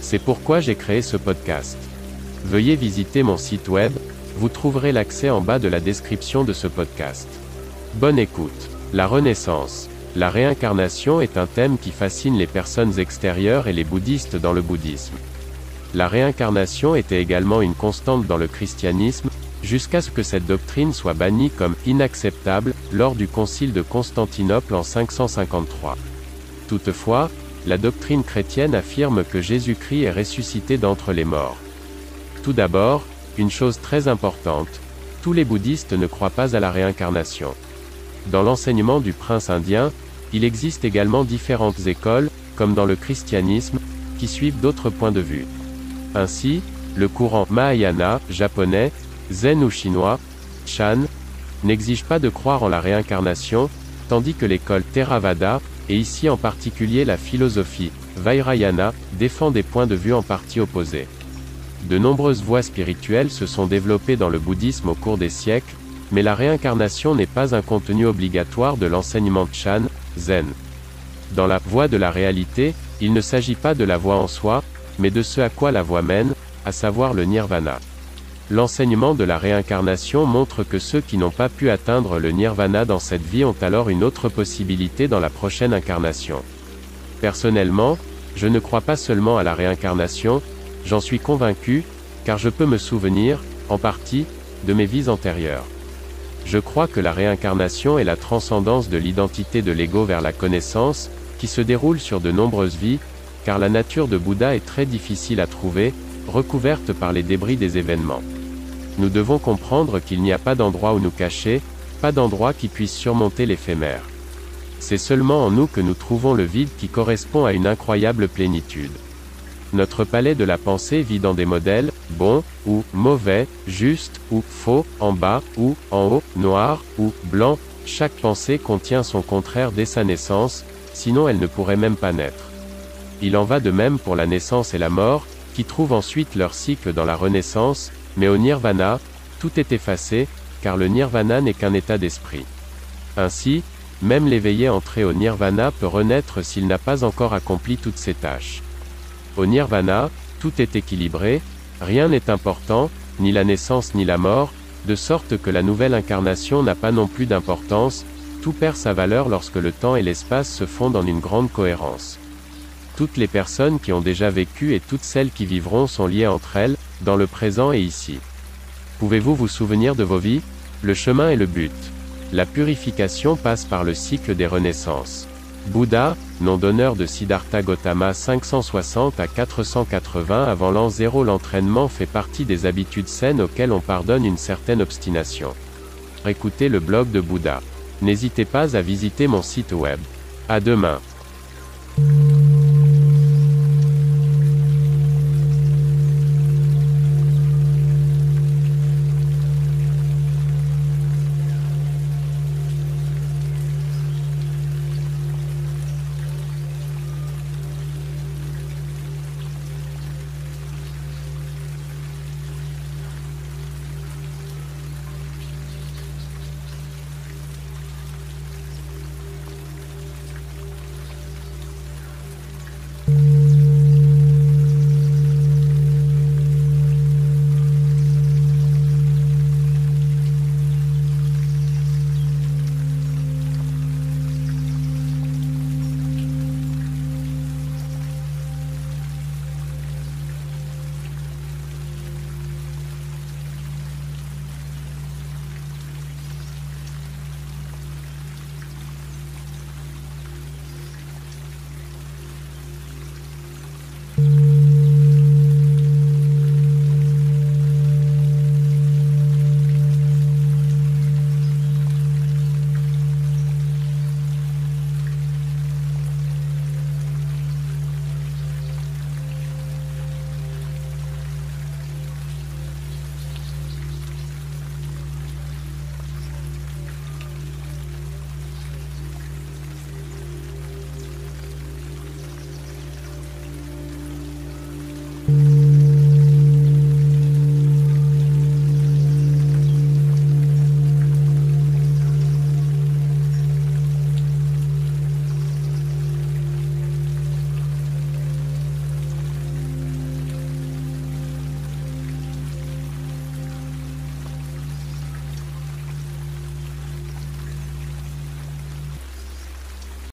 C'est pourquoi j'ai créé ce podcast. Veuillez visiter mon site web, vous trouverez l'accès en bas de la description de ce podcast. Bonne écoute. La Renaissance. La réincarnation est un thème qui fascine les personnes extérieures et les bouddhistes dans le bouddhisme. La réincarnation était également une constante dans le christianisme, jusqu'à ce que cette doctrine soit bannie comme inacceptable, lors du concile de Constantinople en 553. Toutefois, la doctrine chrétienne affirme que Jésus-Christ est ressuscité d'entre les morts. Tout d'abord, une chose très importante, tous les bouddhistes ne croient pas à la réincarnation. Dans l'enseignement du prince indien, il existe également différentes écoles, comme dans le christianisme, qui suivent d'autres points de vue. Ainsi, le courant Mahayana, japonais, zen ou chinois, Chan, n'exige pas de croire en la réincarnation, tandis que l'école Theravada, et ici en particulier la philosophie, Vairayana, défend des points de vue en partie opposés. De nombreuses voies spirituelles se sont développées dans le bouddhisme au cours des siècles, mais la réincarnation n'est pas un contenu obligatoire de l'enseignement Chan, Zen. Dans la voie de la réalité, il ne s'agit pas de la voie en soi, mais de ce à quoi la voie mène, à savoir le nirvana. L'enseignement de la réincarnation montre que ceux qui n'ont pas pu atteindre le nirvana dans cette vie ont alors une autre possibilité dans la prochaine incarnation. Personnellement, je ne crois pas seulement à la réincarnation, j'en suis convaincu, car je peux me souvenir, en partie, de mes vies antérieures. Je crois que la réincarnation est la transcendance de l'identité de l'ego vers la connaissance, qui se déroule sur de nombreuses vies, car la nature de Bouddha est très difficile à trouver, recouverte par les débris des événements nous devons comprendre qu'il n'y a pas d'endroit où nous cacher, pas d'endroit qui puisse surmonter l'éphémère. C'est seulement en nous que nous trouvons le vide qui correspond à une incroyable plénitude. Notre palais de la pensée vit dans des modèles, bons, ou mauvais, justes, ou faux, en bas, ou en haut, noir, ou blanc, chaque pensée contient son contraire dès sa naissance, sinon elle ne pourrait même pas naître. Il en va de même pour la naissance et la mort, qui trouvent ensuite leur cycle dans la renaissance, mais au nirvana, tout est effacé, car le nirvana n'est qu'un état d'esprit. Ainsi, même l'éveillé entré au nirvana peut renaître s'il n'a pas encore accompli toutes ses tâches. Au nirvana, tout est équilibré, rien n'est important, ni la naissance ni la mort, de sorte que la nouvelle incarnation n'a pas non plus d'importance, tout perd sa valeur lorsque le temps et l'espace se fondent en une grande cohérence. Toutes les personnes qui ont déjà vécu et toutes celles qui vivront sont liées entre elles, dans le présent et ici. Pouvez-vous vous souvenir de vos vies Le chemin est le but? La purification passe par le cycle des renaissances. Bouddha, nom d'honneur de Siddhartha Gautama 560 à 480 avant l'an 0 L'entraînement fait partie des habitudes saines auxquelles on pardonne une certaine obstination. Écoutez le blog de Bouddha. N'hésitez pas à visiter mon site web. À demain.